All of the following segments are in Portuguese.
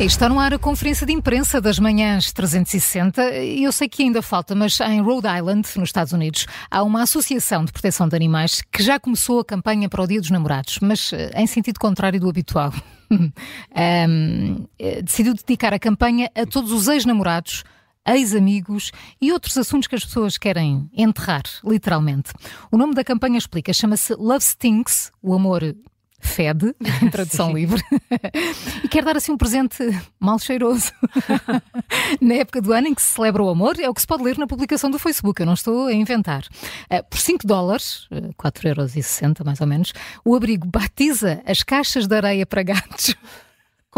Está no ar a conferência de imprensa das manhãs 360 e eu sei que ainda falta, mas em Rhode Island, nos Estados Unidos, há uma associação de proteção de animais que já começou a campanha para o Dia dos Namorados, mas eh, em sentido contrário do habitual. um, eh, decidiu dedicar a campanha a todos os ex-namorados ex-amigos e outros assuntos que as pessoas querem enterrar, literalmente. O nome da campanha explica, chama-se Love Stinks, o amor fede, em tradução livre, e quer dar assim um presente mal cheiroso. na época do ano em que se celebra o amor, é o que se pode ler na publicação do Facebook, eu não estou a inventar. Uh, por 5 dólares, uh, eh, 4,60€ mais ou menos, o abrigo batiza as caixas de areia para gatos.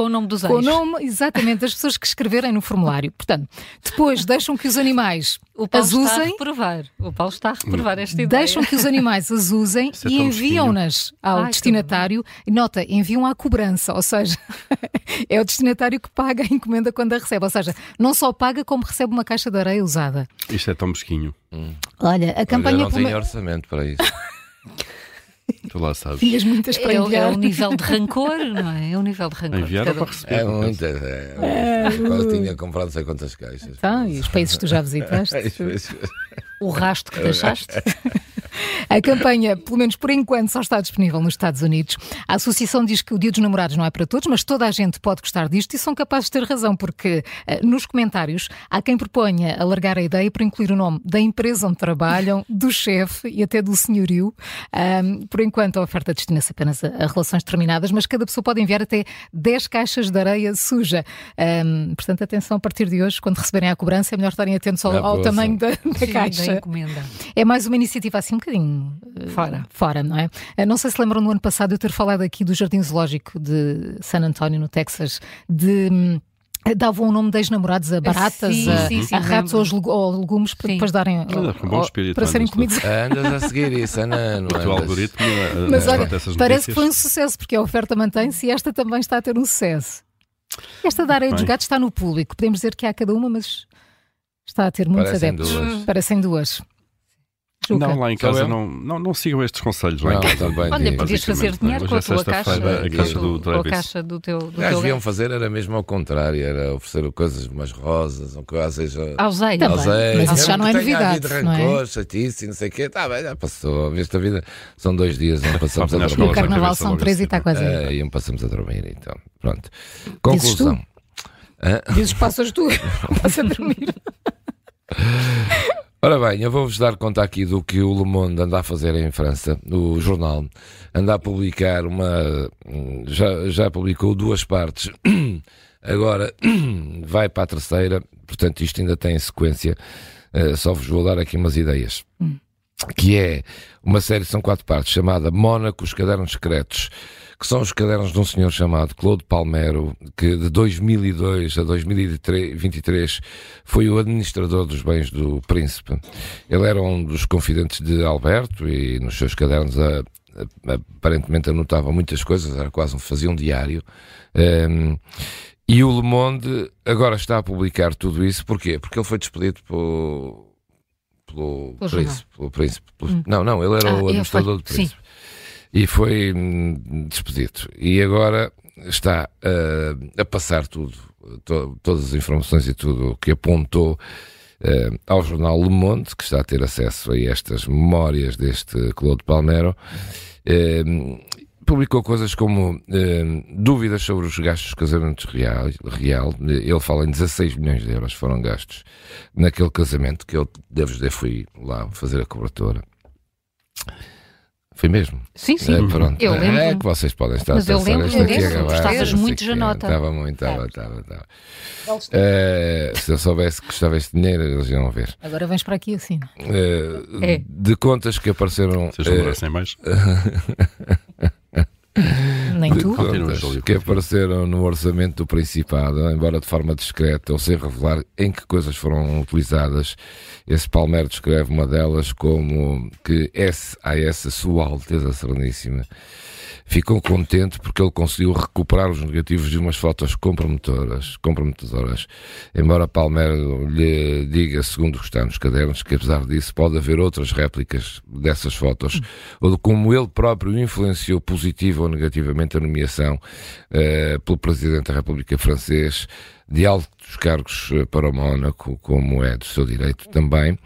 Com o nome dos ex. Com o nome, exatamente, das pessoas que escreverem no formulário. Portanto, depois deixam que os animais o Paulo as usem. Está a reprovar. O Paulo está a reprovar esta ideia. Deixam que os animais as usem é e enviam-nas ao Ai, destinatário. Nota, enviam à cobrança, ou seja, é o destinatário que paga a encomenda quando a recebe. Ou seja, não só paga, como recebe uma caixa de areia usada. Isto é tão mesquinho. Hum. Olha, a campanha. Olha, não tenho orçamento para isso. Tu lá sabes. Tinhas muitas para é, enviar. É o nível de rancor, não é? É o nível de rancor. Enviar ou para receber? É muitas. É, é, quase tinha comprado não sei quantas caixas. Então, e os países que tu já visitaste? o rastro que deixaste? A campanha, pelo menos por enquanto, só está disponível nos Estados Unidos. A associação diz que o Dia dos Namorados não é para todos, mas toda a gente pode gostar disto e são capazes de ter razão, porque uh, nos comentários há quem proponha alargar a ideia para incluir o nome da empresa onde trabalham, do chefe e até do senhorio. Um, por enquanto, a oferta destina-se apenas a, a, relações terminadas, mas cada pessoa pode enviar até 10 caixas de areia suja. Um, portanto, atenção, a partir de hoje, quando receberem a cobrança, é melhor estarem atentos ao, ao tamanho da, da Sim, caixa. Da. É mais uma iniciativa assim bocadinho eh, fora. fora, não é? Eh, não sei se lembram no ano passado eu ter falado aqui do Jardim Zoológico de San Antonio, no Texas, de hum, davam o nome de ex-namorados a baratas, sim, a, sim, sim, a ratos ou, ou, legumes para depois darem bom espírito, para serem comidos. Andas a seguir isso, Ana. Não o teu algoritmo. Eh, Mas olha, parece que foi um sucesso porque a oferta mantém-se e esta também está a ter um sucesso. Esta da areia dos gatos está no público. Podemos dizer que há cada uma, mas está a ter muitos Parecem adeptos. Duas. Parecem duas. Não, lá em casa não, não, não sigam estes conselhos. Lá não, em casa. Também Olha, podias fazer dinheiro com a tua caixa, a caixa do, do, a caixa do teu. Do teu deviam fazer era mesmo ao contrário, era oferecer coisas mais rosas, ou coisas. seja. Aos ex. Mas isso já não é novidade. Rancor, não é? chatice, não sei o quê. Tá bem, já passou. Esta vida são dois dias, não passamos a dormir. O carnaval são três e está quase. É, e não passamos a dormir, então. Pronto. Conclusão. Dizes passas tu, passas a dormir. Ora bem, eu vou-vos dar conta aqui do que o Le Monde anda a fazer em França, o jornal. Anda a publicar uma. Já, já publicou duas partes, agora vai para a terceira, portanto, isto ainda tem sequência. Uh, só vos vou dar aqui umas ideias. Hum. Que é uma série, são quatro partes, chamada Mónaco, os Cadernos Secretos que são os cadernos de um senhor chamado Claude Palmero, que de 2002 a 2023 foi o administrador dos bens do príncipe. Ele era um dos confidentes de Alberto e nos seus cadernos a, a, aparentemente anotava muitas coisas, era quase um, fazia um diário. Um, e o Le Monde agora está a publicar tudo isso, porquê? Porque ele foi despedido por, pelo, príncipe, pelo príncipe. Pelo, hum. Não, não, ele era ah, o administrador do príncipe. Sim e foi hum, despedido. E agora está uh, a passar tudo, to, todas as informações e tudo o que apontou uh, ao jornal Le Monde, que está a ter acesso a estas memórias deste Claude Palmero. Uh, publicou coisas como dúvidas sobre os gastos de casamento real, real. Ele fala em 16 milhões de euros foram gastos naquele casamento que eu, devo dizer, fui lá fazer a cobertura. Foi mesmo? Sim, sim. É, pronto. Eu lembro. É que vocês podem estar Mas a pensar, eu lembro, aqui lembro, Estavas muito já nota. Estava muito, estava, estava, estava. É, se eu soubesse que gostava este dinheiro, eles iam ver. Agora vens para aqui assim. É, é. De contas que apareceram. Vocês não merecem mais? Que apareceram no orçamento do Principado, embora de forma discreta ou sem revelar em que coisas foram utilizadas. Esse Palmero descreve uma delas como que SAS, a Sua Alteza Sereníssima, ficou contente porque ele conseguiu recuperar os negativos de umas fotos comprometedoras, comprometedoras. Embora Palmero lhe diga, segundo o que está nos cadernos, que apesar disso pode haver outras réplicas dessas fotos, hum. ou de como ele próprio influenciou positiva ou negativamente a nomeação uh, pelo Presidente da República francês de altos cargos para o Mónaco, como é do seu direito também.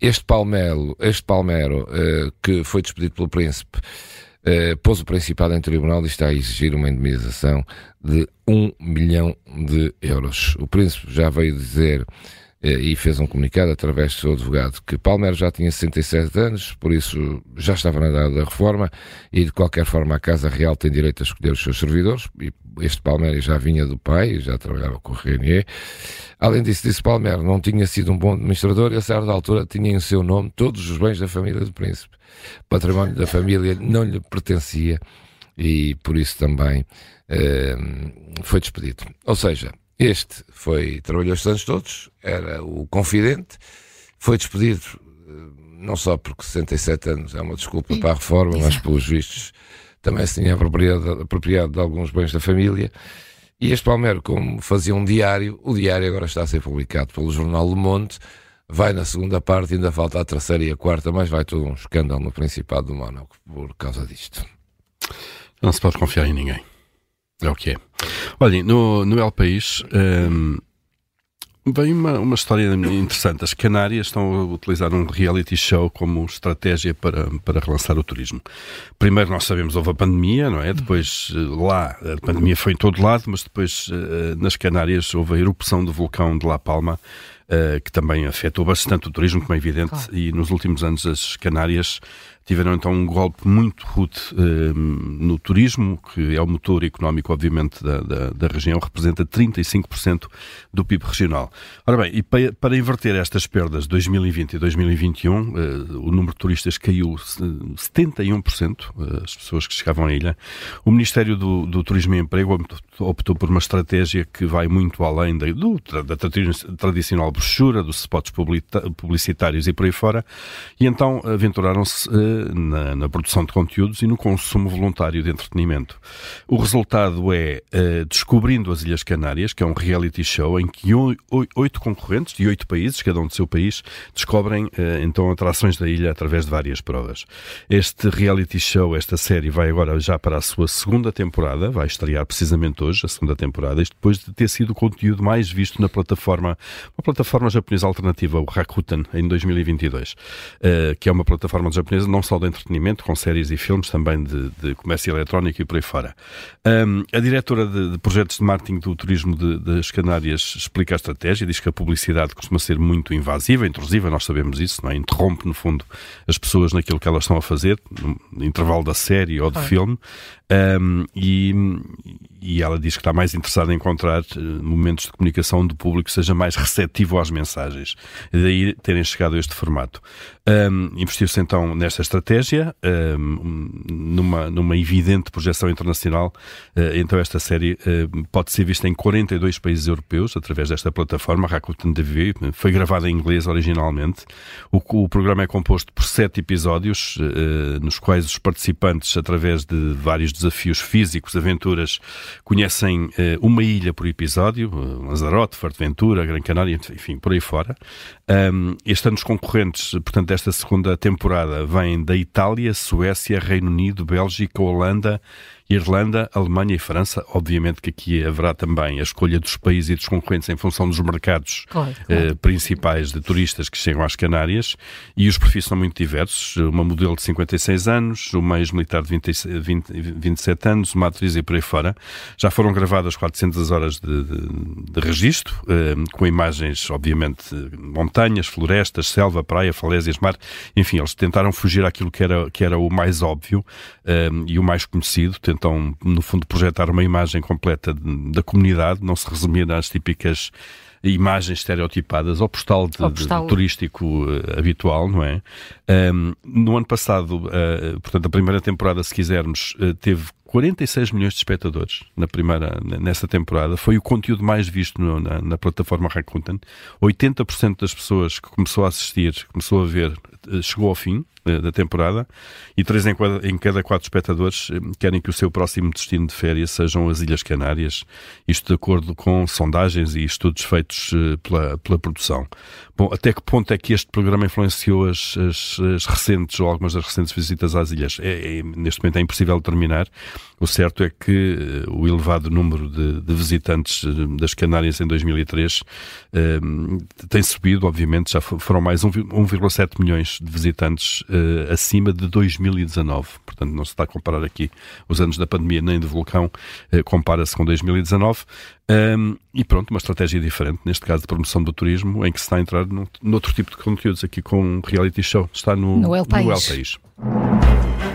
Este Palmelo, este Palmero, que foi despedido pelo Príncipe, pôs o Principado em tribunal e está a exigir uma indemnização de um milhão de euros. O Príncipe já veio dizer eh, e fez um comunicado através do seu advogado que Palmer já tinha 67 anos, por isso já estava na idade da reforma e de qualquer forma a Casa Real tem direito a escolher os seus servidores e este Palmer já vinha do pai, já trabalhava com o Renier. Além disso, disse Palmer não tinha sido um bom administrador e a certa altura tinha em seu nome todos os bens da família do príncipe. O património da família não lhe pertencia e por isso também eh, foi despedido. Ou seja, este foi, trabalhou estes anos todos, era o confidente, foi despedido, eh, não só porque 67 anos é uma desculpa para a reforma, mas pelos vistos também se tinha apropriado, apropriado de alguns bens da família. E este Palmero, como fazia um diário, o diário agora está a ser publicado pelo jornal Le Monde, vai na segunda parte, ainda falta a terceira e a quarta, mas vai todo um escândalo no Principado do Mónaco por causa disto. Não se pode confiar em ninguém. É o que é. Olhem, no, no El País um, vem uma, uma história interessante. As Canárias estão a utilizar um reality show como estratégia para, para relançar o turismo. Primeiro, nós sabemos, houve a pandemia, não é? Depois, eh, lá, a pandemia foi em todo lado, mas depois, uh, nas Canárias, houve a erupção do vulcão de La Palma, que também afetou bastante o turismo, como é evidente, claro. e nos últimos anos as Canárias tiveram então um golpe muito rude eh, no turismo, que é o motor económico, obviamente, da, da, da região, representa 35% do PIB regional. Ora bem, e para, para, inverter estas perdas de 2020 e 2021, eh, o número de turistas caiu 71%, eh, as pessoas que chegavam à ilha. O Ministério do, do Turismo e Emprego optou por uma estratégia que vai muito além da, do, da tradicional brochura, dos spots publicitários e por aí fora, e então aventuraram-se na, na, produção de conteúdos e no consumo voluntário de entretenimento. O resultado é uh, Descobrindo as Ilhas Canárias, que é um reality show em que oito concorrentes de oito países, cada um do seu país, descobrem uh, então atrações da ilha através de várias provas. Este reality show, esta série, vai agora já para a sua segunda temporada, vai estrear precisamente hoje a segunda temporada, isto depois de ter sido o conteúdo mais visto na plataforma, uma plataforma japonesa alternativa, o Rakuten, em 2022, uh, eh, que é uma plataforma japonesa não só de entretenimento, com séries e filmes, também de, de comércio eletrónico e por aí fora. Um, a diretora de, de, projetos de marketing do turismo de, das Canárias explica a estratégia, diz que a publicidade costuma ser muito invasiva, intrusiva, nós sabemos isso, não é? interrompe, no fundo, as pessoas naquilo que elas estão a fazer, no intervalo da série ou do ah. filme, um, e, e ela diz que está mais interessada em encontrar uh, momentos de comunicação do público que seja mais receptivo às mensagens. Daí terem chegado a este formato. Um, Investiu-se então nesta estratégia, um, numa, numa evidente projeção internacional. Uh, então, esta série uh, pode ser vista em 42 países europeus através desta plataforma, Rakuten TV. Foi gravada em inglês originalmente. O, o programa é composto por sete episódios, nos quais os participantes, através de vários desafios físicos, aventuras, conhecem uh, uma ilha por episódio, uh, Lanzarote, Fuerteventura, Gran Canária, enfim, por aí fora. Um, este ano os concorrentes, portanto, desta segunda temporada vêm da Itália, Suécia, Reino Unido, Bélgica, Holanda Irlanda, Alemanha e França. Obviamente que aqui haverá também a escolha dos países e dos concorrentes em função dos mercados claro, claro. Eh, principais de turistas que chegam às Canárias e os perfis são muito diversos. Uma modelo de 56 anos, uma ex-militar de 20, 20, 27 anos, uma atriz e por aí fora. Já foram gravadas 400 horas de, de, de registro, eh, com imagens, obviamente, montanhas, florestas, selva, praia, falésias, mar. Enfim, eles tentaram fugir àquilo que era, que era o mais óbvio eh, e o mais conhecido, então, no fundo, projetar uma imagem completa da comunidade, não se resumir às típicas imagens estereotipadas ao postal, de, postal. De, turístico uh, habitual, não é? Um, no ano passado, uh, portanto, a primeira temporada, se quisermos, uh, teve 46 milhões de espectadores na primeira, nessa temporada. Foi o conteúdo mais visto no, na, na, plataforma Rakuten. 80% das pessoas que começou a assistir, começou a ver, chegou ao fim. Da temporada e três em em cada quatro espectadores querem que o seu próximo destino de férias sejam as Ilhas Canárias, isto de acordo com sondagens e estudos feitos pela, pela produção. Bom, até que ponto é que este programa influenciou as, as, as recentes ou algumas das recentes visitas às ilhas? É, é, neste momento é impossível determinar. O certo é que uh, o elevado número de, de visitantes das Canárias em 2003 uh, tem subido, obviamente, já foram mais 1,7 milhões de visitantes eh, acima de 2019. Portanto, não se está a comparar aqui os anos da pandemia nem do vulcão, compara-se com 2019. Um, e pronto, uma estratégia diferente, neste caso de promoção do turismo, em que se está a entrar num, noutro tipo de conteúdos, aqui com um reality show. Está no, no El País. No El País.